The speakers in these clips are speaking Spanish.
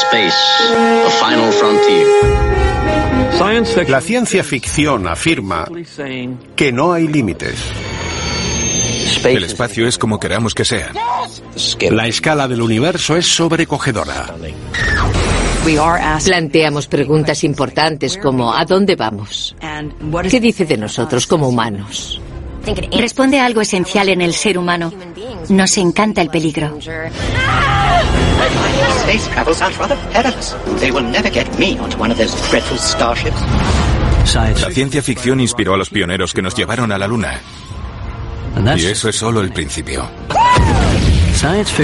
Space, the final frontier. La ciencia ficción afirma que no hay límites. El espacio es como queramos que sea. La escala del universo es sobrecogedora. Planteamos preguntas importantes como ¿a dónde vamos? ¿Qué dice de nosotros como humanos? Responde a algo esencial en el ser humano. Nos encanta el peligro. La ciencia ficción inspiró a los pioneros que nos llevaron a la Luna. Y eso es solo el principio.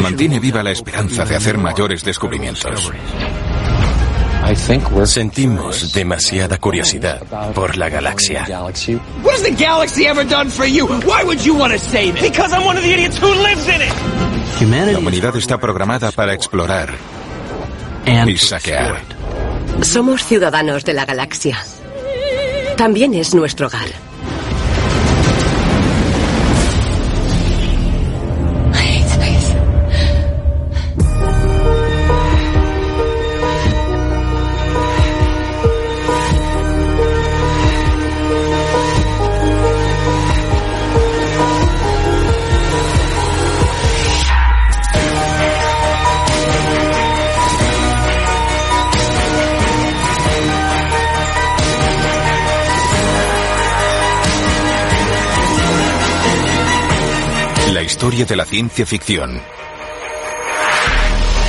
Mantiene viva la esperanza de hacer mayores descubrimientos. Sentimos demasiada curiosidad por la galaxia. What has the galaxy ever done for you? Why would you want to save it? Because I'm one of the idiots who lives in it. La humanidad está programada para explorar y saquear. Somos ciudadanos de la galaxia. También es nuestro hogar. De la ciencia ficción.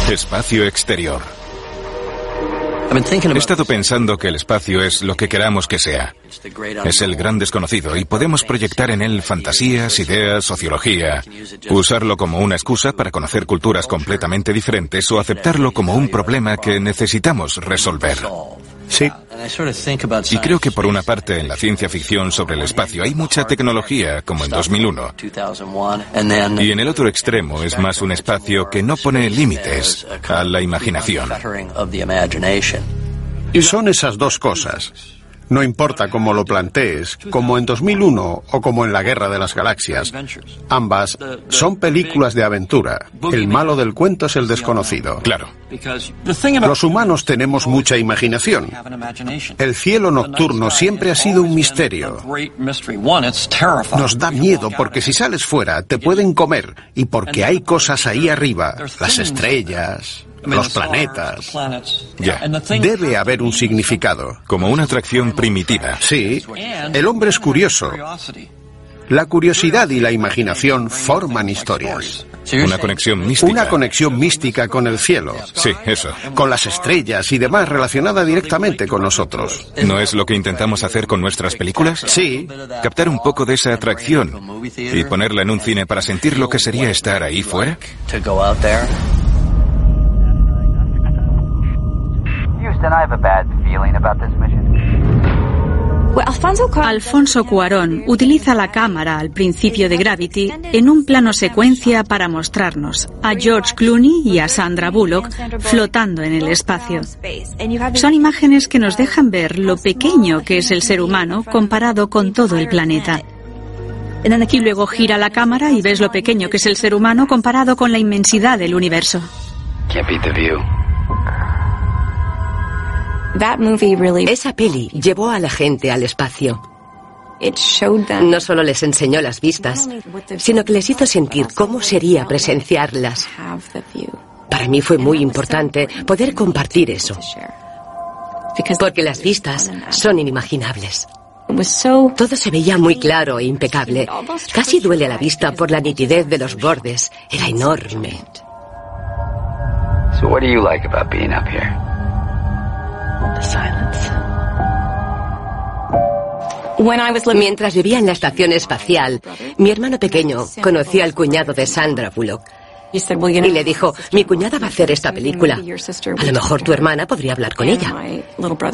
Espacio exterior. He estado pensando que el espacio es lo que queramos que sea. Es el gran desconocido y podemos proyectar en él fantasías, ideas, sociología, usarlo como una excusa para conocer culturas completamente diferentes o aceptarlo como un problema que necesitamos resolver. Sí. Y creo que por una parte en la ciencia ficción sobre el espacio hay mucha tecnología, como en 2001. Y en el otro extremo es más un espacio que no pone límites a la imaginación. Y son esas dos cosas. No importa cómo lo plantees, como en 2001 o como en la Guerra de las Galaxias. Ambas son películas de aventura. El malo del cuento es el desconocido. Claro. Los humanos tenemos mucha imaginación. El cielo nocturno siempre ha sido un misterio. Nos da miedo porque si sales fuera te pueden comer y porque hay cosas ahí arriba, las estrellas, los planetas. Ya. Debe haber un significado. Como una atracción primitiva. Sí, el hombre es curioso. La curiosidad y la imaginación forman historias. Una conexión mística. Una conexión mística con el cielo. Sí, eso. Con las estrellas y demás relacionada directamente con nosotros. ¿No es lo que intentamos hacer con nuestras películas? Sí. Captar un poco de esa atracción y ponerla en un cine para sentir lo que sería estar ahí fuera. Houston, I have a bad feeling about this mission. Alfonso Cuarón utiliza la cámara al principio de Gravity en un plano secuencia para mostrarnos a George Clooney y a Sandra Bullock flotando en el espacio. Son imágenes que nos dejan ver lo pequeño que es el ser humano comparado con todo el planeta. Y luego gira la cámara y ves lo pequeño que es el ser humano comparado con la inmensidad del universo. Esa peli llevó a la gente al espacio. No solo les enseñó las vistas, sino que les hizo sentir cómo sería presenciarlas. Para mí fue muy importante poder compartir eso. Porque las vistas son inimaginables. Todo se veía muy claro e impecable. Casi duele a la vista por la nitidez de los bordes. Era enorme. So what do you like about being up here? Mientras vivía en la estación espacial, mi hermano pequeño conocía al cuñado de Sandra Bullock. Y le dijo, mi cuñada va a hacer esta película. A lo mejor tu hermana podría hablar con ella.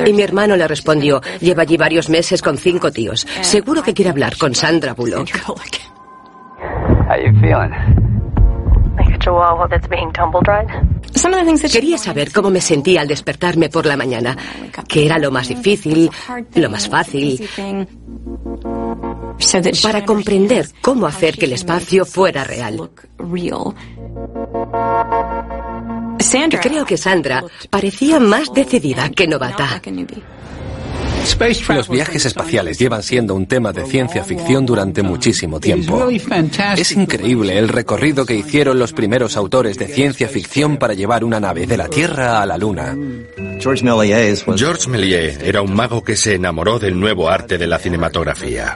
Y mi hermano le respondió, lleva allí varios meses con cinco tíos. Seguro que quiere hablar con Sandra Bullock. Quería saber cómo me sentía al despertarme por la mañana, que era lo más difícil, lo más fácil, para comprender cómo hacer que el espacio fuera real. Creo que Sandra parecía más decidida que novata. Los viajes espaciales llevan siendo un tema de ciencia ficción durante muchísimo tiempo. Es increíble el recorrido que hicieron los primeros autores de ciencia ficción para llevar una nave de la Tierra a la Luna. George Méliès era un mago que se enamoró del nuevo arte de la cinematografía.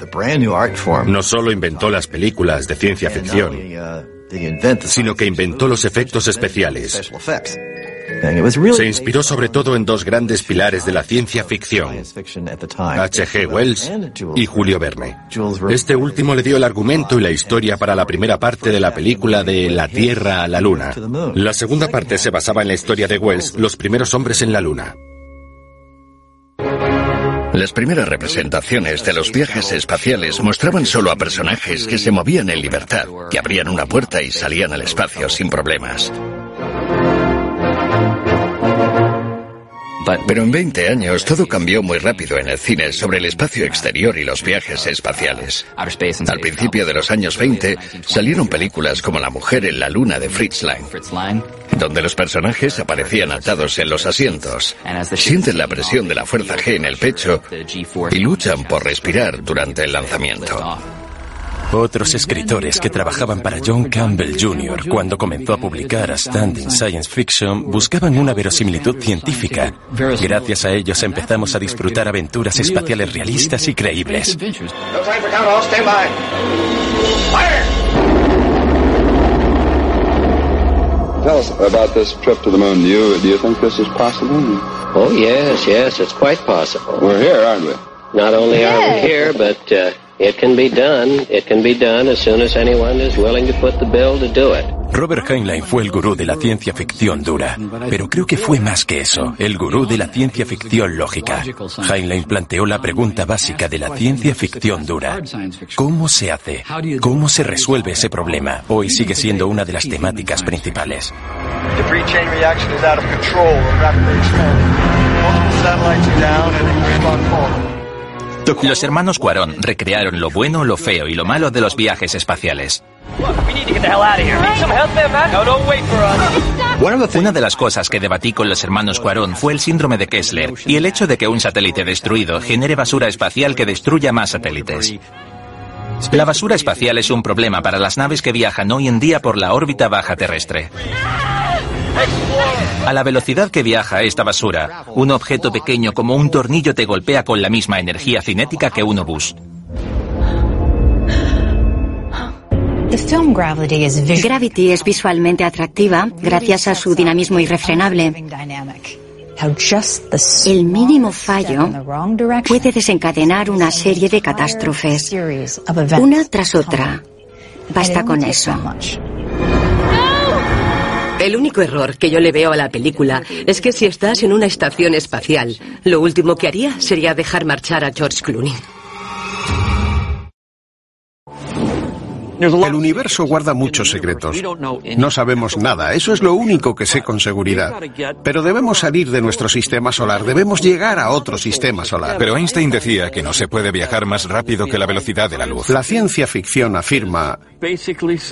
No solo inventó las películas de ciencia ficción, sino que inventó los efectos especiales. Se inspiró sobre todo en dos grandes pilares de la ciencia ficción, H.G. Wells y Julio Verne. Este último le dio el argumento y la historia para la primera parte de la película de La Tierra a la Luna. La segunda parte se basaba en la historia de Wells, Los primeros hombres en la Luna. Las primeras representaciones de los viajes espaciales mostraban solo a personajes que se movían en libertad, que abrían una puerta y salían al espacio sin problemas. Pero en 20 años todo cambió muy rápido en el cine sobre el espacio exterior y los viajes espaciales. Al principio de los años 20 salieron películas como La mujer en la luna de Fritz Lang, donde los personajes aparecían atados en los asientos, sienten la presión de la fuerza G en el pecho y luchan por respirar durante el lanzamiento. Otros escritores que trabajaban para John Campbell Jr. cuando comenzó a publicar Standing Science Fiction buscaban una verosimilitud científica. Gracias a ellos empezamos a disfrutar aventuras espaciales realistas y creíbles. Tell us about this trip to the moon. Do you, do you think this is possible? Oh, yes, yes, it's quite possible. We're here, aren't we? Not only are we here, but uh, it can be done. It can be done as soon as anyone is willing to put the bill to do it. Robert Heinlein fue el gurú de la ciencia ficción dura, pero creo que fue más que eso, el gurú de la ciencia ficción lógica. Heinlein planteó la pregunta básica de la ciencia ficción dura. ¿Cómo se hace? ¿Cómo se resuelve ese problema? Hoy sigue siendo una de las temáticas principales. Los hermanos Cuarón recrearon lo bueno, lo feo y lo malo de los viajes espaciales. Una de las cosas que debatí con los hermanos Cuarón fue el síndrome de Kessler y el hecho de que un satélite destruido genere basura espacial que destruya más satélites. La basura espacial es un problema para las naves que viajan hoy en día por la órbita baja terrestre. A la velocidad que viaja esta basura, un objeto pequeño como un tornillo te golpea con la misma energía cinética que un obús. Gravity es visualmente atractiva gracias a su dinamismo irrefrenable. El mínimo fallo puede desencadenar una serie de catástrofes, una tras otra. Basta con eso. El único error que yo le veo a la película es que si estás en una estación espacial, lo último que haría sería dejar marchar a George Clooney. El universo guarda muchos secretos. No sabemos nada, eso es lo único que sé con seguridad. Pero debemos salir de nuestro sistema solar, debemos llegar a otro sistema solar. Pero Einstein decía que no se puede viajar más rápido que la velocidad de la luz. La ciencia ficción afirma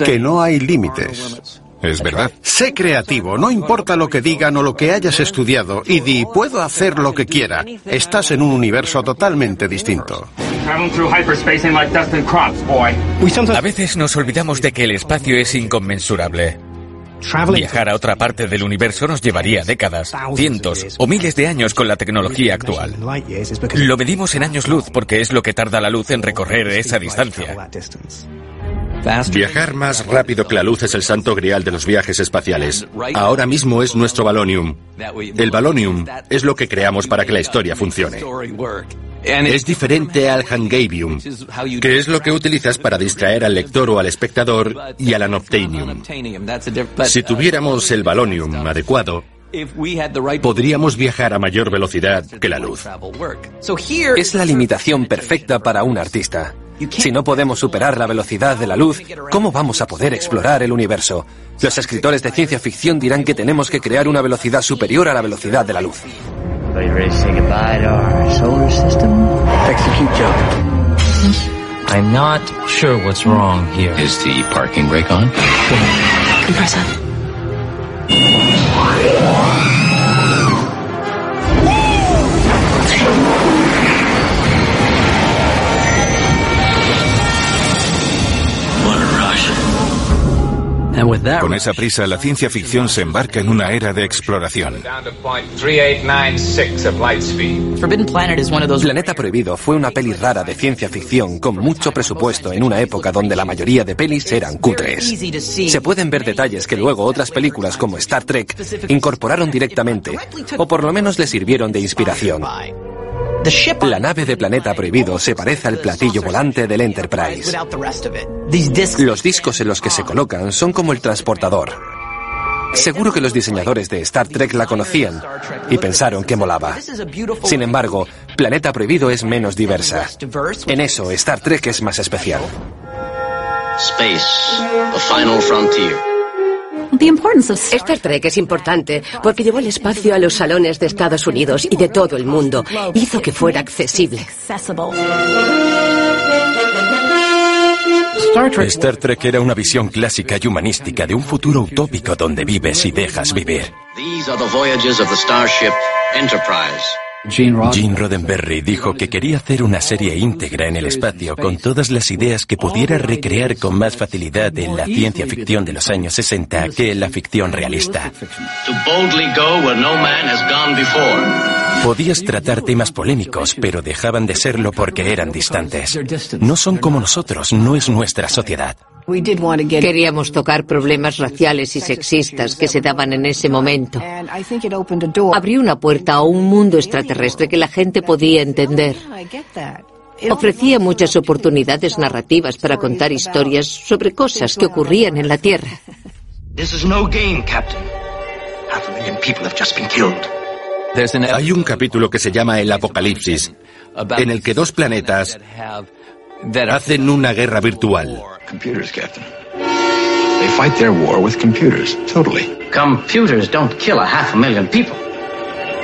que no hay límites. Es verdad. Sé creativo, no importa lo que digan o lo que hayas estudiado, y di, puedo hacer lo que quiera. Estás en un universo totalmente distinto. A veces nos olvidamos de que el espacio es inconmensurable. Viajar a otra parte del universo nos llevaría décadas, cientos o miles de años con la tecnología actual. Lo medimos en años luz porque es lo que tarda la luz en recorrer esa distancia. Viajar más rápido que la luz es el santo grial de los viajes espaciales. Ahora mismo es nuestro balonium. El balonium es lo que creamos para que la historia funcione. Es diferente al Hangavium, que es lo que utilizas para distraer al lector o al espectador, y al Anoptanium. Si tuviéramos el balonium adecuado, podríamos viajar a mayor velocidad que la luz. Es la limitación perfecta para un artista. Si no podemos superar la velocidad de la luz, ¿cómo vamos a poder explorar el universo? Los escritores de ciencia ficción dirán que tenemos que crear una velocidad superior a la velocidad de la luz. I'm not sure what's wrong here. Is the parking brake on? Compressor. Con esa prisa, la ciencia ficción se embarca en una era de exploración. Planeta Prohibido fue una peli rara de ciencia ficción con mucho presupuesto en una época donde la mayoría de pelis eran cutres. Se pueden ver detalles que luego otras películas como Star Trek incorporaron directamente, o por lo menos le sirvieron de inspiración. La nave de Planeta Prohibido se parece al platillo volante del Enterprise. Los discos en los que se colocan son como el transportador. Seguro que los diseñadores de Star Trek la conocían y pensaron que molaba. Sin embargo, Planeta Prohibido es menos diversa. En eso, Star Trek es más especial. Space, the final frontier. Star Trek es importante porque llevó el espacio a los salones de Estados Unidos y de todo el mundo. Hizo que fuera accesible. Star Trek era una visión clásica y humanística de un futuro utópico donde vives y dejas vivir. Gene Roddenberry dijo que quería hacer una serie íntegra en el espacio con todas las ideas que pudiera recrear con más facilidad en la ciencia ficción de los años 60 que en la ficción realista. Podías tratar temas polémicos, pero dejaban de serlo porque eran distantes. No son como nosotros, no es nuestra sociedad. Queríamos tocar problemas raciales y sexistas que se daban en ese momento. Abrió una puerta a un mundo extraterrestre que la gente podía entender. Ofrecía muchas oportunidades narrativas para contar historias sobre cosas que ocurrían en la Tierra. This is no game, Captain. Half a million people have just been killed. Hay un capítulo que se llama El Apocalipsis, en el que dos planetas hacen una guerra virtual. They fight their war with computers, totally. Computers don't kill a half a million people.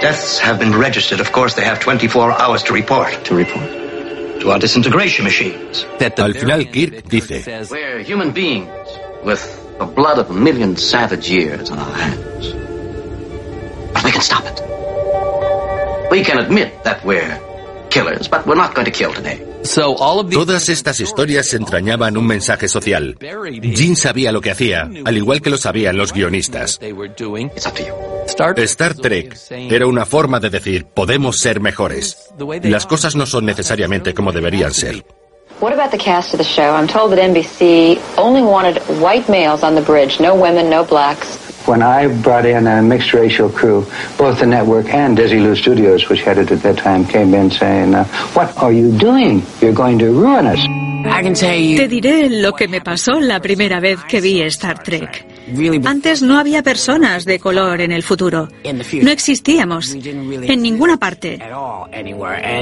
Deaths have been registered. Of course, they have 24 hours to report. To report? To our disintegration machines. Al final Kirk dice, We're human beings with the blood of a million savage years on our hands. But we can stop it. We can admit that we're killers, but we're not going to kill today. Todas estas historias entrañaban un mensaje social. Jim sabía lo que hacía, al igual que lo sabían los guionistas. Star Trek era una forma de decir, podemos ser mejores. Las cosas no son necesariamente como deberían ser. What about the cast of the show? I'm told that NBC only wanted white males on the bridge, no women, no blacks. When I brought in a mixed racial crew, both the network and Desilu Studios, which had it at that time, came in saying, uh, What are you doing? You're going to ruin us. I can tell you. Te diré lo que me pasó la primera vez que vi Star Trek. Antes no había personas de color en el futuro. No existíamos en ninguna parte.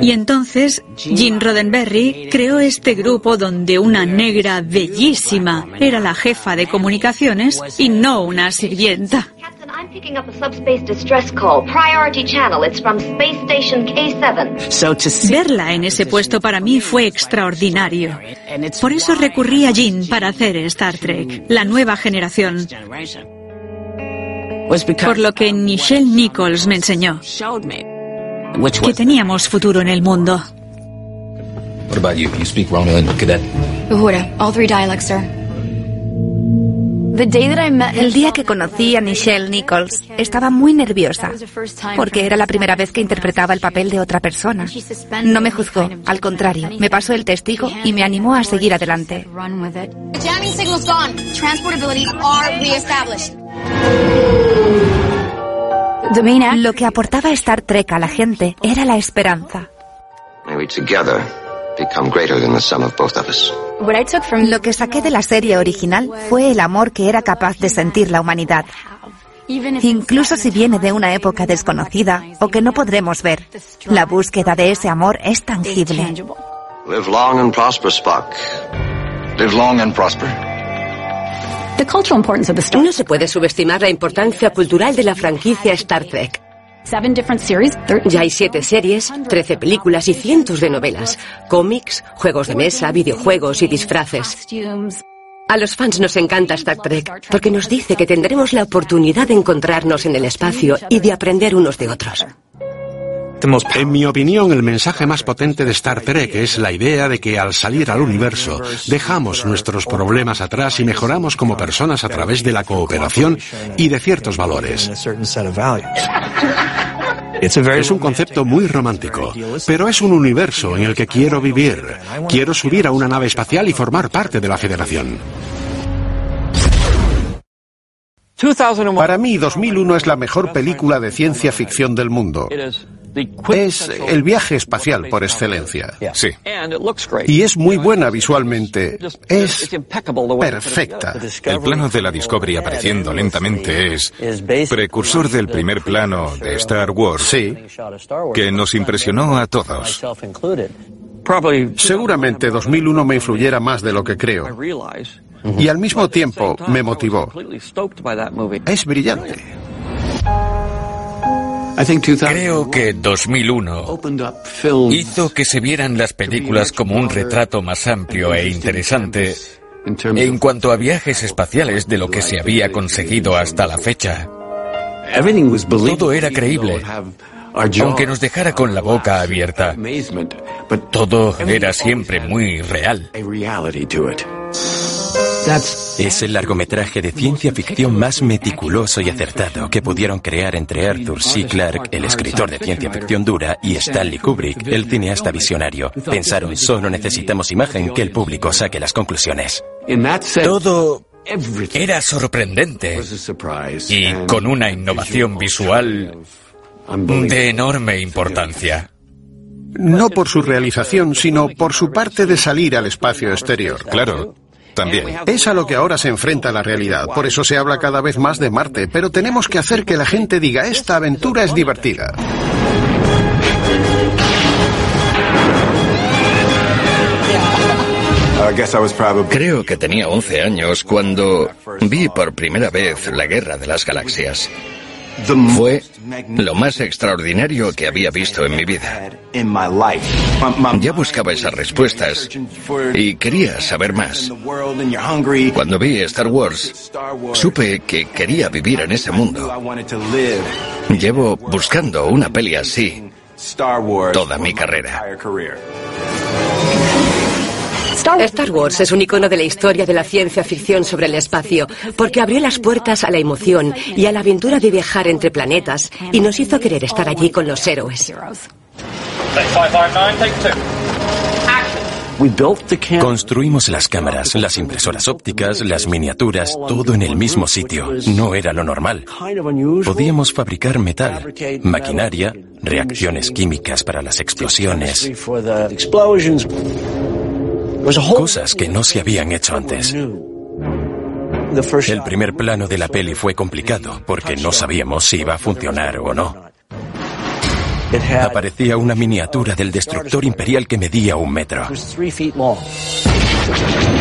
Y entonces Gene Roddenberry creó este grupo donde una negra bellísima era la jefa de comunicaciones y no una sirvienta. I'm picking up a subspace distress call. Priority channel. It's from Space Station K7. Verla en ese puesto para mí fue extraordinario. Por eso recurrí a Jean para hacer Star Trek, la nueva generación. Por lo que Nichelle Nichols me enseñó que teníamos futuro en el mundo. What about you? You speak Romulan, Cadet? Uhura, all three dialects, sir. El día que conocí a Nichelle Nichols, estaba muy nerviosa, porque era la primera vez que interpretaba el papel de otra persona. No me juzgó, al contrario, me pasó el testigo y me animó a seguir adelante. Lo que aportaba Star Trek a la gente era la esperanza. Lo que saqué de la serie original fue el amor que era capaz de sentir la humanidad. Incluso si viene de una época desconocida o que no podremos ver, la búsqueda de ese amor es tangible. Live long and prosper, Spock. Live long and prosper. No se puede subestimar la importancia cultural de la franquicia Star Trek. Ya hay siete series, trece películas y cientos de novelas, cómics, juegos de mesa, videojuegos y disfraces. A los fans nos encanta Star Trek porque nos dice que tendremos la oportunidad de encontrarnos en el espacio y de aprender unos de otros. En mi opinión, el mensaje más potente de Star Trek es la idea de que al salir al universo dejamos nuestros problemas atrás y mejoramos como personas a través de la cooperación y de ciertos valores. Es un concepto muy romántico, pero es un universo en el que quiero vivir. Quiero subir a una nave espacial y formar parte de la Federación. Para mí, 2001 es la mejor película de ciencia ficción del mundo. Es el viaje espacial por excelencia. Sí. Y es muy buena visualmente. Es perfecta. El plano de la Discovery apareciendo lentamente es precursor del primer plano de Star Wars. Sí. Que nos impresionó a todos. Seguramente 2001 me influyera más de lo que creo. Y al mismo tiempo me motivó. Es brillante. Creo que 2001 hizo que se vieran las películas como un retrato más amplio e interesante en cuanto a viajes espaciales de lo que se había conseguido hasta la fecha. Todo era creíble, aunque nos dejara con la boca abierta. Todo era siempre muy real. Es el largometraje de ciencia ficción más meticuloso y acertado que pudieron crear entre Arthur C. Clarke, el escritor de ciencia ficción dura, y Stanley Kubrick, el cineasta visionario. Pensaron, solo necesitamos imagen que el público saque las conclusiones. Todo era sorprendente y con una innovación visual de enorme importancia. No por su realización, sino por su parte de salir al espacio exterior. Claro, también. Es a lo que ahora se enfrenta la realidad. Por eso se habla cada vez más de Marte. Pero tenemos que hacer que la gente diga, esta aventura es divertida. Creo que tenía 11 años cuando vi por primera vez la Guerra de las Galaxias. Fue lo más extraordinario que había visto en mi vida. Ya buscaba esas respuestas y quería saber más. Cuando vi Star Wars, supe que quería vivir en ese mundo. Llevo buscando una peli así toda mi carrera. Star Wars es un icono de la historia de la ciencia ficción sobre el espacio, porque abrió las puertas a la emoción y a la aventura de viajar entre planetas y nos hizo querer estar allí con los héroes. Construimos las cámaras, las impresoras ópticas, las miniaturas, todo en el mismo sitio. No era lo normal. Podíamos fabricar metal, maquinaria, reacciones químicas para las explosiones. Cosas que no se habían hecho antes. El primer plano de la peli fue complicado porque no sabíamos si iba a funcionar o no. Aparecía una miniatura del destructor imperial que medía un metro.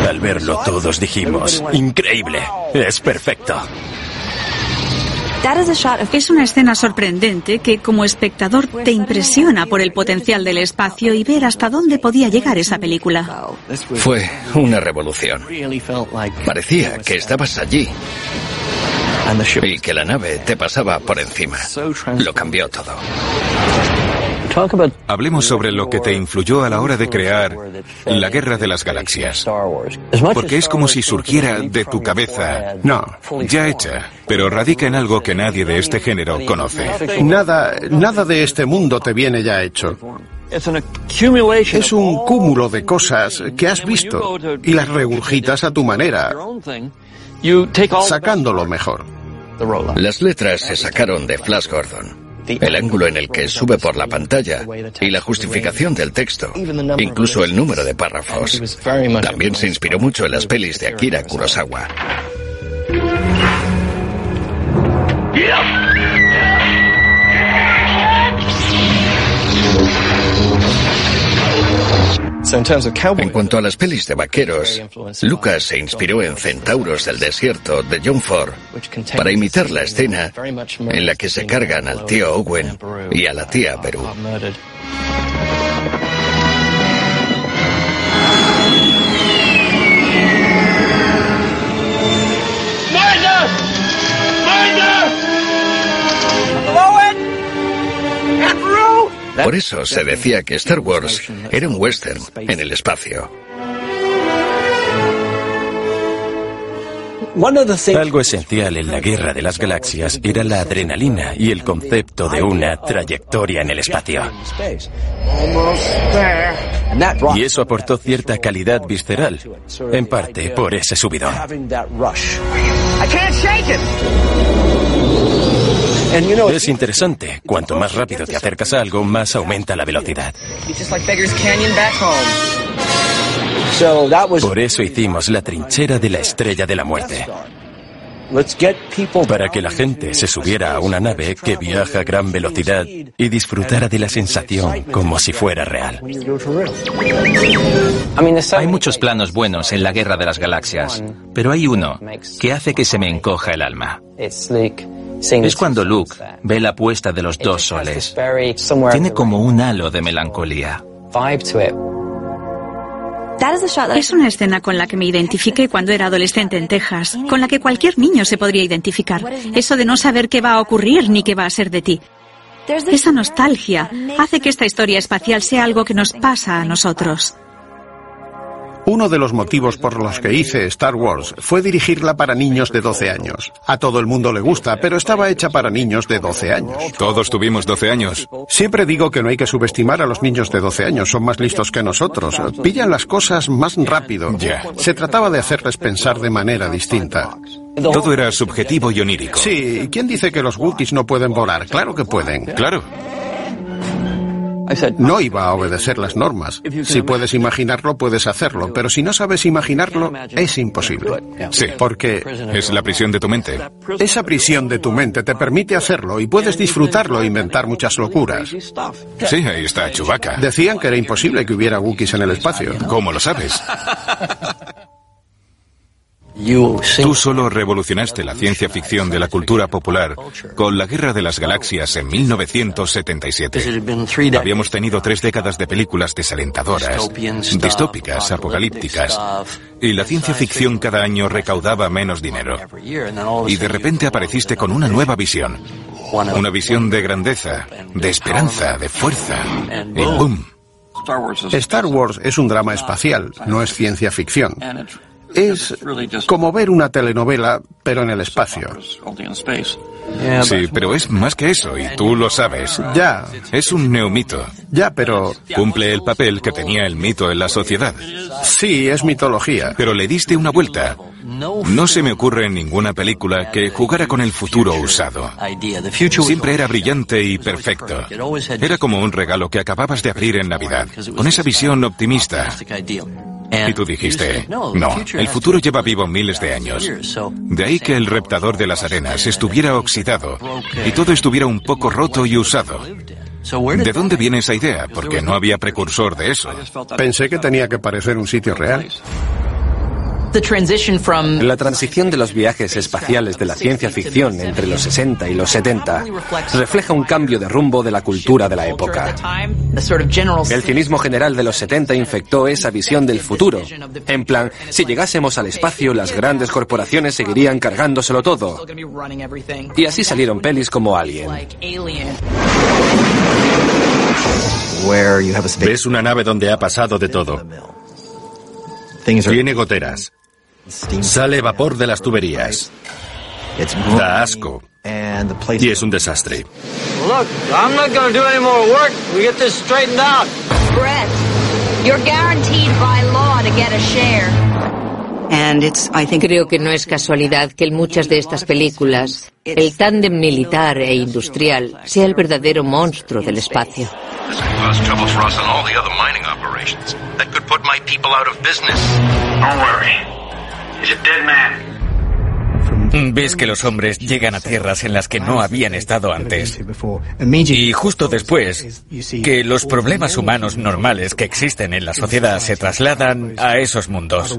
Al verlo todos dijimos, increíble, es perfecto. Es una escena sorprendente que como espectador te impresiona por el potencial del espacio y ver hasta dónde podía llegar esa película. Fue una revolución. Parecía que estabas allí y que la nave te pasaba por encima. Lo cambió todo. Hablemos sobre lo que te influyó a la hora de crear la Guerra de las Galaxias. Porque es como si surgiera de tu cabeza. No. Ya hecha, pero radica en algo que nadie de este género conoce. Nada, nada de este mundo te viene ya hecho. Es un cúmulo de cosas que has visto y las regurgitas a tu manera, sacando lo mejor. Las letras se sacaron de Flash Gordon. El ángulo en el que sube por la pantalla y la justificación del texto, incluso el número de párrafos. También se inspiró mucho en las pelis de Akira Kurosawa. En cuanto a las pelis de vaqueros, Lucas se inspiró en Centauros del Desierto de John Ford para imitar la escena en la que se cargan al tío Owen y a la tía Perú. Por eso se decía que Star Wars era un western en el espacio. Algo esencial en la guerra de las galaxias era la adrenalina y el concepto de una trayectoria en el espacio. Y eso aportó cierta calidad visceral, en parte por ese subidón. Es interesante, cuanto más rápido te acercas a algo, más aumenta la velocidad. Por eso hicimos la trinchera de la estrella de la muerte. Para que la gente se subiera a una nave que viaja a gran velocidad y disfrutara de la sensación como si fuera real. Hay muchos planos buenos en la Guerra de las Galaxias, pero hay uno que hace que se me encoja el alma. Es cuando Luke ve la puesta de los dos soles. Tiene como un halo de melancolía. Es una escena con la que me identifiqué cuando era adolescente en Texas, con la que cualquier niño se podría identificar. Eso de no saber qué va a ocurrir ni qué va a ser de ti. Esa nostalgia hace que esta historia espacial sea algo que nos pasa a nosotros. Uno de los motivos por los que hice Star Wars fue dirigirla para niños de 12 años. A todo el mundo le gusta, pero estaba hecha para niños de 12 años. Todos tuvimos 12 años. Siempre digo que no hay que subestimar a los niños de 12 años, son más listos que nosotros. Pillan las cosas más rápido. Ya. Se trataba de hacerles pensar de manera distinta. Todo era subjetivo y onírico. Sí, ¿quién dice que los Wookiees no pueden volar? Claro que pueden. Claro. No iba a obedecer las normas. Si puedes imaginarlo, puedes hacerlo, pero si no sabes imaginarlo, es imposible. Sí, Porque es la prisión de tu mente. esa prisión de tu mente te permite hacerlo y puedes disfrutarlo e inventar muchas locuras. Sí, ahí está Chewbacca. Decían que era imposible que hubiera Wookiees en el espacio. ¿Cómo lo sabes? Tú solo revolucionaste la ciencia ficción de la cultura popular con la Guerra de las Galaxias en 1977. Habíamos tenido tres décadas de películas desalentadoras, distópicas, apocalípticas, y la ciencia ficción cada año recaudaba menos dinero. Y de repente apareciste con una nueva visión. Una visión de grandeza, de esperanza, de fuerza. Y ¡boom! Star Wars es un drama espacial, no es ciencia ficción. Es como ver una telenovela, pero en el espacio. Sí, pero es más que eso, y tú lo sabes. Ya, Es un neomito. ya, pero Cumple el papel que tenía el mito en la sociedad. sí, es mitología. Pero le diste una vuelta. No se me ocurre en ninguna película que jugara con el futuro usado. Siempre era brillante y perfecto. Era como un regalo que acababas de abrir en Navidad, con esa visión optimista. Y tú dijiste, no, el futuro lleva vivo miles de años. De ahí que el reptador de las arenas estuviera oxidado y todo estuviera un poco roto y usado. ¿De dónde viene esa idea? Porque no había precursor de eso. Pensé que tenía que parecer un sitio real. La transición de los viajes espaciales de la ciencia ficción entre los 60 y los 70 refleja un cambio de rumbo de la cultura de la época. El cinismo general de los 70 infectó esa visión del futuro. En plan, si llegásemos al espacio, las grandes corporaciones seguirían cargándoselo todo. Y así salieron pelis como Alien. Ves una nave donde ha pasado de todo. Tiene goteras. Sale vapor de las tuberías. Da asco. Y es un desastre. Look, I'm not gonna do any more work. We get this straightened out. Brett, you're guaranteed by law to get a share. Creo que no es casualidad que en muchas de estas películas el tándem militar e industrial sea el verdadero monstruo del espacio. is a dead man. Ves que los hombres llegan a tierras en las que no habían estado antes. Y justo después, que los problemas humanos normales que existen en la sociedad se trasladan a esos mundos.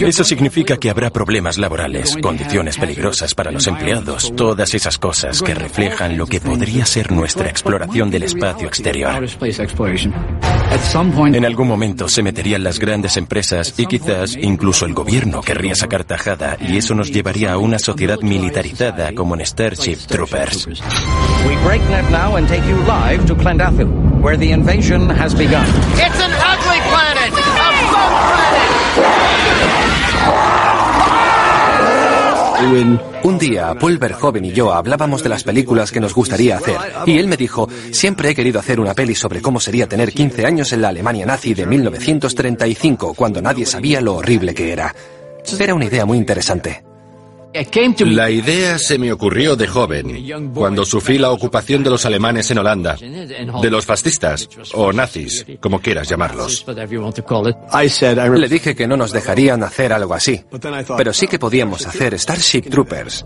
Eso significa que habrá problemas laborales, condiciones peligrosas para los empleados, todas esas cosas que reflejan lo que podría ser nuestra exploración del espacio exterior. En algún momento se meterían las grandes empresas y quizás incluso el gobierno querría sacar tajada y eso nos llevaría a una sociedad militarizada como en Starship Troopers. We break net now and take you live to Klendathu, where the invasion has begun. It's an ugly planet! A fun planet! Un día, Paul Verhoeven y yo hablábamos de las películas que nos gustaría hacer, y él me dijo, siempre he querido hacer una peli sobre cómo sería tener 15 años en la Alemania nazi de 1935, cuando nadie sabía lo horrible que era. Era una idea muy interesante. La idea se me ocurrió de joven, cuando sufrí la ocupación de los alemanes en Holanda, de los fascistas, o nazis, como quieras llamarlos. Le dije que no nos dejarían hacer algo así, pero sí que podíamos hacer Starship Troopers.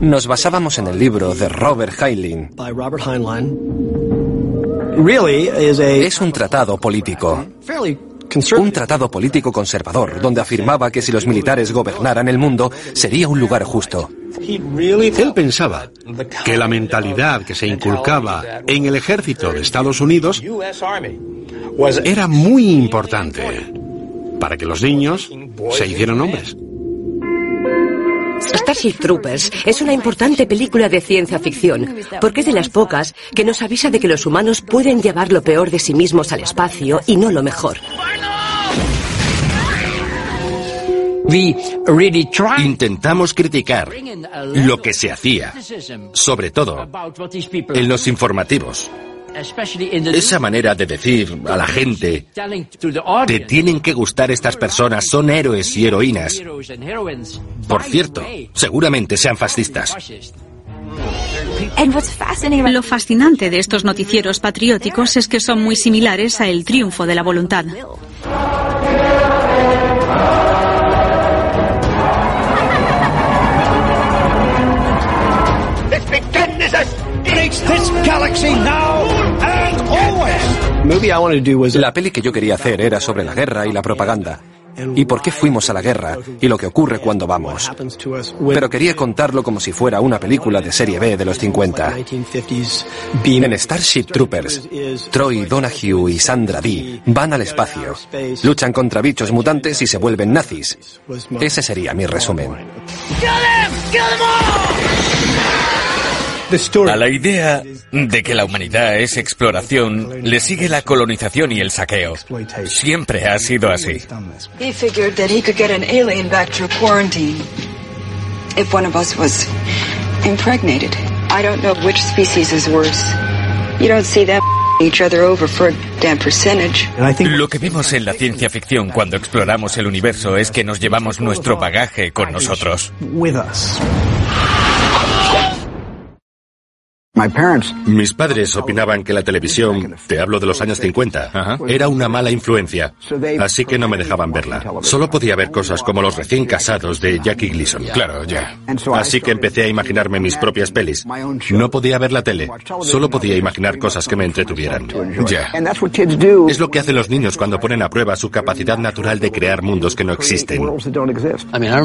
Nos basábamos en el libro de Robert Heinlein. Es un tratado político. Un tratado político conservador, donde afirmaba que si los militares gobernaran el mundo, sería un lugar justo. Él pensaba que la mentalidad que se inculcaba en el ejército de Estados Unidos era muy importante para que los niños se hicieran hombres. Starship Troopers es una importante película de ciencia ficción, porque es de las pocas que nos avisa de que los humanos pueden llevar lo peor de sí mismos al espacio y no lo mejor. Intentamos criticar lo que se hacía, sobre todo en los informativos. Esa manera de decir a la gente, te tienen que gustar estas personas, son héroes y heroínas. Por cierto, seguramente sean fascistas. Lo fascinante de estos noticieros patrióticos es que son muy similares a El triunfo de la voluntad. La peli que yo quería hacer era sobre la guerra y la propaganda. Y por qué fuimos a la guerra y lo que ocurre cuando vamos. Pero quería contarlo como si fuera una película de serie B de los 50. En Starship Troopers, Troy Donahue y Sandra Dee van al espacio, luchan contra bichos mutantes y se vuelven nazis. Ese sería mi resumen. A la idea de que la humanidad es exploración le sigue la colonización y el saqueo. Siempre ha sido así. He figured that he could get an alien back through quarantine if one of us was impregnated. I don't know which species is worse. You don't see them each other over for a damn percentage. Lo que vemos en la ciencia ficción cuando exploramos el universo es que nos llevamos nuestro bagaje con nosotros. Mis padres opinaban que la televisión, te hablo de los años 50, era una mala influencia, así que no me dejaban verla. Solo podía ver cosas como los recién casados de Jackie Gleason. Claro, ya. Así que empecé a imaginarme mis propias pelis. No podía ver la tele, solo podía imaginar cosas que me entretuvieran. Ya. Es lo que hacen los niños cuando ponen a prueba su capacidad natural de crear mundos que no existen.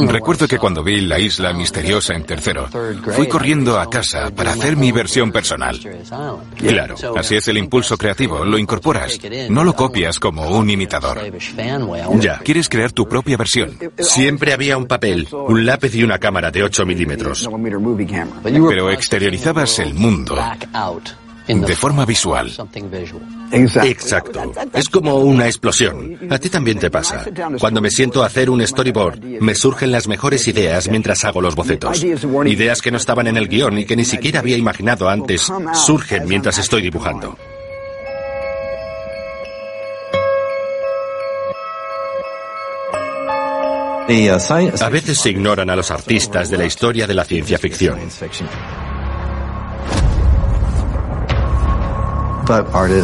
Recuerdo que cuando vi La Isla Misteriosa en tercero, fui corriendo a casa para hacer mi versión personal. Claro, así es el impulso creativo, lo incorporas, no lo copias como un imitador. Ya. Quieres crear tu propia versión. Siempre había un papel, un lápiz y una cámara de 8 milímetros. Pero exteriorizabas el mundo de forma visual. Exacto. Es como una explosión. A ti también te pasa. Cuando me siento a hacer un storyboard, me surgen las mejores ideas mientras hago los bocetos. Ideas que no estaban en el guion y que ni siquiera había imaginado antes, surgen mientras estoy dibujando. A veces se ignoran a los artistas de la historia de la ciencia ficción.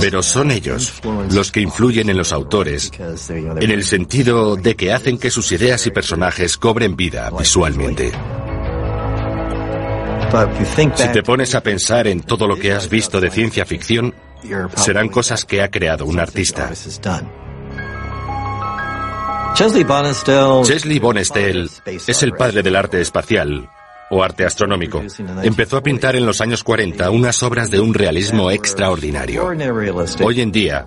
Pero son ellos los que influyen en los autores, en el sentido de que hacen que sus ideas y personajes cobren vida visualmente. Si te pones a pensar en todo lo que has visto de ciencia ficción, serán cosas que ha creado un artista. Chesley Bonestell es el padre del arte espacial o arte astronómico. Empezó a pintar en los años 40 unas obras de un realismo extraordinario. Hoy en día,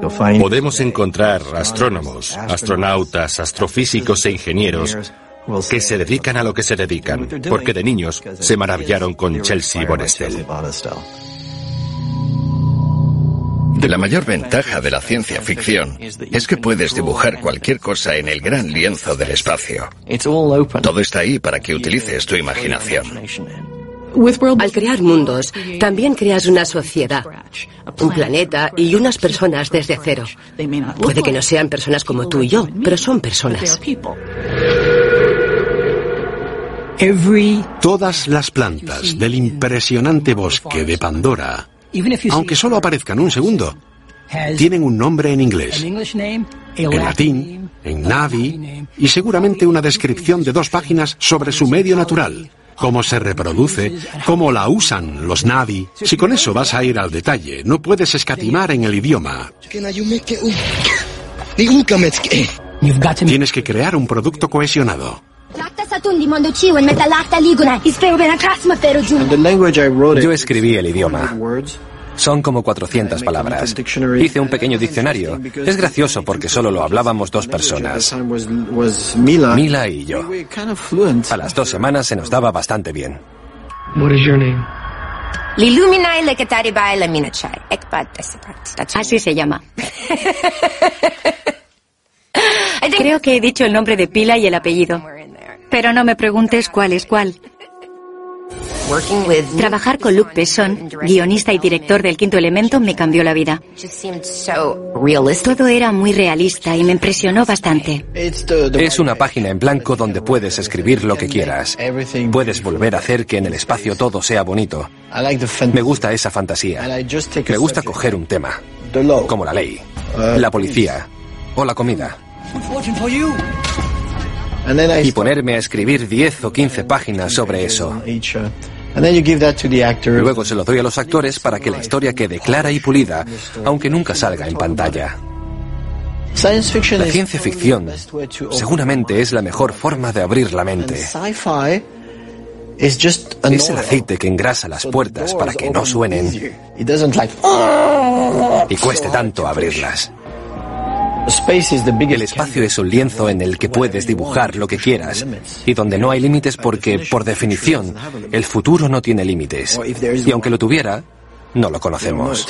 Podemos encontrar astrónomos, astronautas, astrofísicos e ingenieros que se dedican a lo que se dedican, porque de niños se maravillaron con Chelsea Bonestel. La mayor ventaja de la ciencia ficción es que puedes dibujar cualquier cosa en el gran lienzo del espacio. Todo está ahí para que utilices tu imaginación. Al crear mundos, también creas una sociedad, un planeta y unas personas desde cero. Puede que no sean personas como tú y yo, pero son personas. Todas las plantas del impresionante bosque de Pandora, aunque solo aparezcan un segundo, tienen un nombre en inglés, en latín, en Navi y seguramente una descripción de dos páginas sobre su medio natural cómo se reproduce, cómo la usan los Navi. Si con eso vas a ir al detalle, no puedes escatimar en el idioma. Tienes que crear un producto cohesionado. Yo escribí el idioma. Son como 400 palabras. Hice un pequeño diccionario. Es gracioso porque solo lo hablábamos dos personas. Mila y yo. A las dos semanas se nos daba bastante bien. Así se llama. Creo que he dicho el nombre de pila y el apellido. Pero no me preguntes cuál es cuál. Trabajar con Luc Besson, guionista y director del Quinto Elemento, me cambió la vida. Todo era muy realista y me impresionó bastante. Es una página en blanco donde puedes escribir lo que quieras. Puedes volver a hacer que en el espacio todo sea bonito. Me gusta esa fantasía. Me gusta coger un tema, como la ley, la policía o la comida. Y ponerme a escribir 10 o 15 páginas sobre eso. Luego se lo doy a los actores para que la historia quede clara y pulida, aunque nunca salga en pantalla. La ciencia ficción seguramente es la mejor forma de abrir la mente. Es el aceite que engrasa las puertas para que no suenen y cueste tanto abrirlas. El espacio es un lienzo en el que puedes dibujar lo que quieras y donde no hay límites porque, por definición, el futuro no tiene límites. Y aunque lo tuviera, no lo conocemos.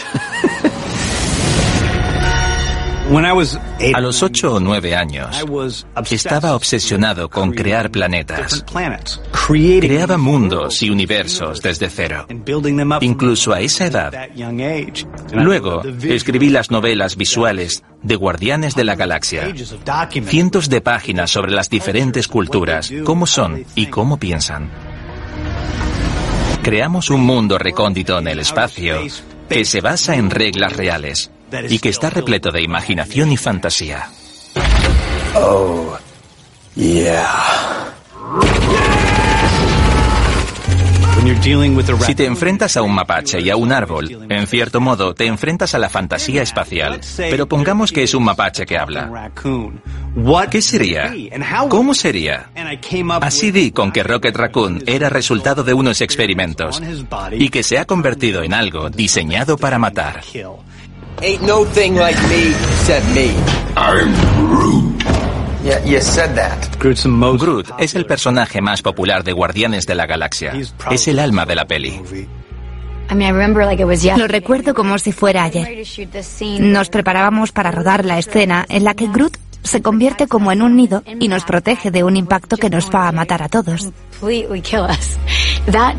A los ocho o nueve años, estaba obsesionado con crear planetas. Creaba mundos y universos desde cero, incluso a esa edad. Luego, escribí las novelas visuales de Guardianes de la Galaxia. Cientos de páginas sobre las diferentes culturas, cómo son y cómo piensan. Creamos un mundo recóndito en el espacio que se basa en reglas reales y que está repleto de imaginación y fantasía. Oh, yeah. Si te enfrentas a un mapache y a un árbol, en cierto modo te enfrentas a la fantasía espacial. Pero pongamos que es un mapache que habla. ¿Qué sería? ¿Cómo sería? Así di con que Rocket Raccoon era resultado de unos experimentos y que se ha convertido en algo diseñado para matar. Ain't no thing like me except me. I'm Groot. Yeah, you said that. Groot es el personaje más popular de Guardianes de la Galaxia. Es el alma de la peli. Lo recuerdo como si fuera ayer. Nos preparábamos para rodar la escena en la que Groot se convierte como en un nido y nos protege de un impacto que nos va a matar a todos.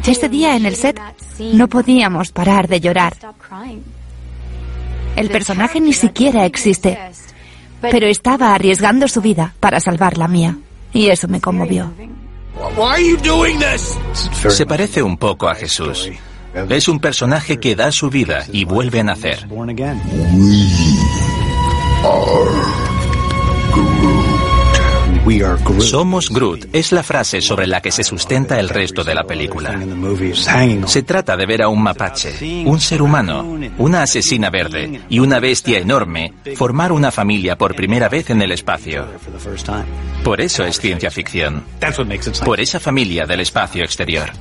Ese día en el set no podíamos parar de llorar. El personaje ni siquiera existe, pero estaba arriesgando su vida para salvar la mía. Y eso me conmovió. Se parece un poco a Jesús. Es un personaje que da su vida y vuelve a nacer. Somos Groot es la frase sobre la que se sustenta el resto de la película. Se trata de ver a un mapache, un ser humano, una asesina verde y una bestia enorme formar una familia por primera vez en el espacio. Por eso es ciencia ficción. Por esa familia del espacio exterior.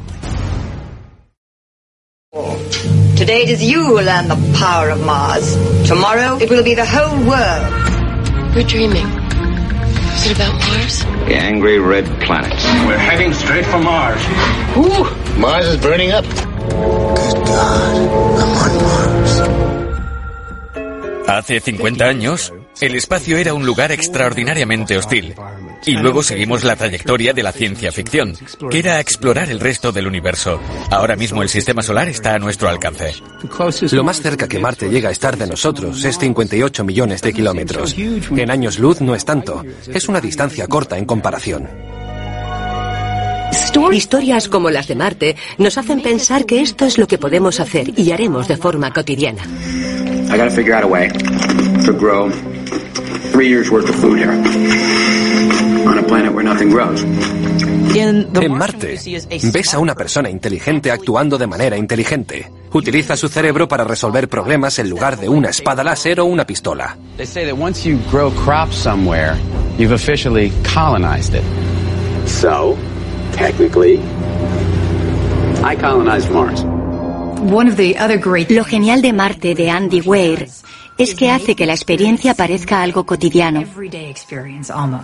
Today it is you who learn the power of Mars. Tomorrow it will be the whole world. Dreaming. Is it about Mars? The angry red planet. We're heading straight for Mars. Ooh, Mars is burning up. Good God, I'm on Mars. Hace 50 años, el espacio era un lugar extraordinariamente hostil. Y luego seguimos la trayectoria de la ciencia ficción, que era explorar el resto del universo. Ahora mismo el sistema solar está a nuestro alcance. Lo más cerca que Marte llega a estar de nosotros es 58 millones de kilómetros. En años luz no es tanto. Es una distancia corta en comparación. Historias como las de Marte nos hacen pensar que esto es lo que podemos hacer y haremos de forma cotidiana. I gotta figure out a way to grow three years worth of food here on a planet where nothing grows. En Marte, ves a una persona inteligente actuando de manera inteligente. Utiliza su cerebro para resolver problemas en lugar de una espada láser o una pistola. They say that once you grow crops somewhere, you've officially colonized it. So, technically, I colonized Mars. Lo genial de Marte de Andy Weir es que hace que la experiencia parezca algo cotidiano.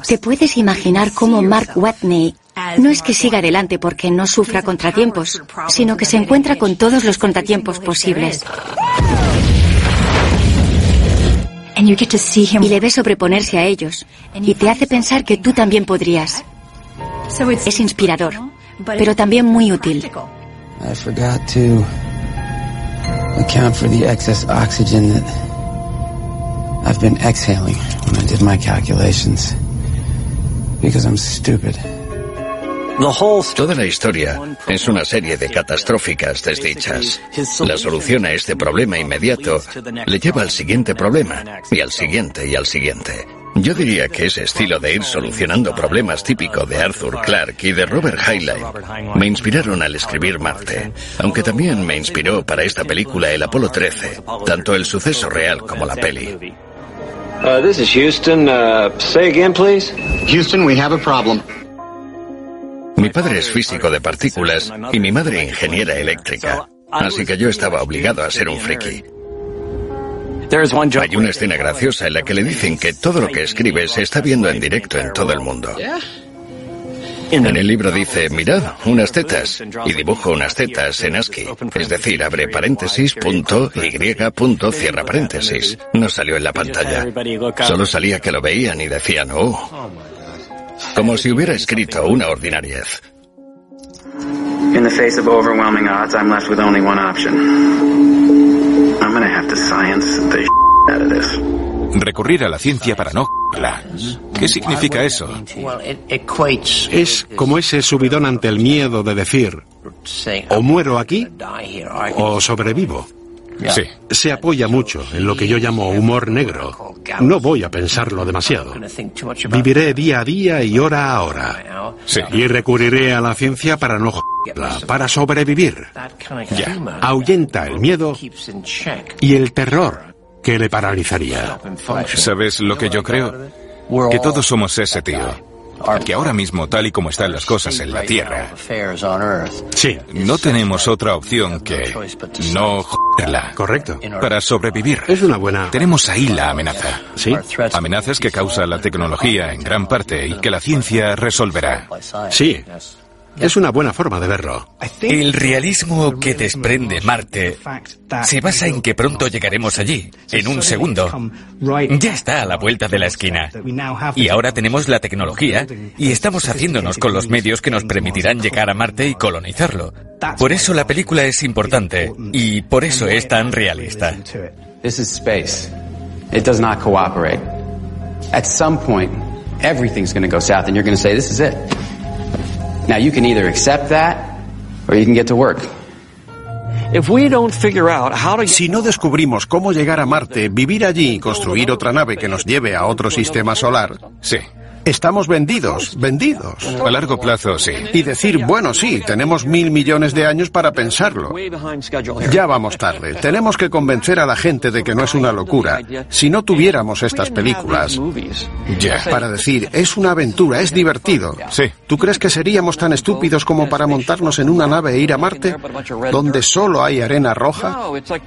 ¿Te puedes imaginar cómo Mark Watney no es que siga adelante porque no sufra contratiempos, sino que se encuentra con todos los contratiempos posibles? Y le ves sobreponerse a ellos y te hace pensar que tú también podrías. Es inspirador, pero también muy útil. account for the excess oxygen that I've been exhaling when I did my calculations. Because I'm stupid. Toda la historia es una serie de catastróficas desdichas. La solución a este problema inmediato le lleva al siguiente problema, y al siguiente, y al siguiente. Yo diría que ese estilo de ir solucionando problemas típico de Arthur Clarke y de Robert Heinlein me inspiraron al escribir Marte, aunque también me inspiró para esta película el Apolo 13, tanto el suceso real como la peli. Uh, this is Houston. Uh, say again, please. Houston, we have a problem. Mi padre es físico de partículas y mi madre ingeniera eléctrica, así que yo estaba obligado a ser un friki. Hay una escena graciosa en la que le dicen que todo lo que escribe se está viendo en directo en todo el mundo. En el libro dice, mirad, unas tetas, y dibujo unas tetas en ASCII, es decir, abre paréntesis, punto, y, punto, cierra paréntesis. No salió en la pantalla. Solo salía que lo veían y decían, oh. Como si hubiera escrito una ordinariez. In the face of overwhelming odds, I'm left with only one option. I'm gonna have to science the out of this. Recurrir a la ciencia para no ¿Qué significa eso? Es como ese subidón ante el miedo de decir, o muero aquí o sobrevivo. Sí. Se apoya mucho en lo que yo llamo humor negro. No voy a pensarlo demasiado. Viviré día a día y hora a hora. Sí. Y recurriré a la ciencia para no para sobrevivir. Ya. Ahuyenta el miedo y el terror que le paralizaría. ¿Sabes lo que yo creo? Que todos somos ese tío. Que ahora mismo, tal y como están las cosas en la Tierra, sí. no tenemos otra opción que no joderla. Correcto. Para sobrevivir. Es una buena. Tenemos ahí la amenaza. Sí. Amenazas que causa la tecnología en gran parte y que la ciencia resolverá. Sí. Es una buena forma de verlo. El realismo que desprende Marte se basa en que pronto llegaremos allí, en un segundo. Ya está a la vuelta de la esquina. Y ahora tenemos la tecnología y estamos haciéndonos con los medios que nos permitirán llegar a Marte y colonizarlo. Por eso la película es importante y por eso es tan realista. This is space. It does not cooperate. At some point, everything's going to go south and you're going to say, this is it. Now you can either accept that or you can get to work. Si no descubrimos cómo llegar a Marte, vivir allí y construir otra nave que nos lleve a otro sistema solar, sí. Estamos vendidos, vendidos. A largo plazo, sí. Y decir, bueno, sí, tenemos mil millones de años para pensarlo. Ya vamos tarde. Tenemos que convencer a la gente de que no es una locura. Si no tuviéramos estas películas, ya. para decir, es una aventura, es divertido. Sí. ¿Tú crees que seríamos tan estúpidos como para montarnos en una nave e ir a Marte, donde solo hay arena roja?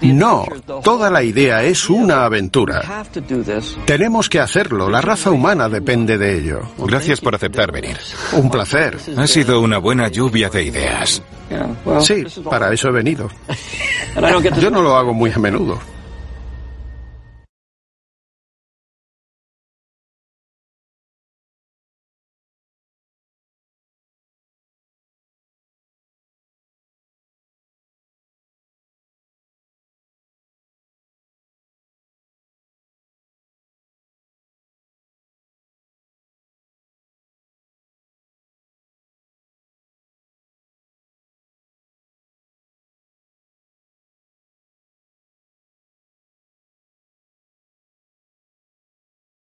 No, toda la idea es una aventura. Tenemos que hacerlo, la raza humana depende de ello. Gracias por aceptar venir. Un placer. Ha sido una buena lluvia de ideas. Sí, para eso he venido. Yo no lo hago muy a menudo.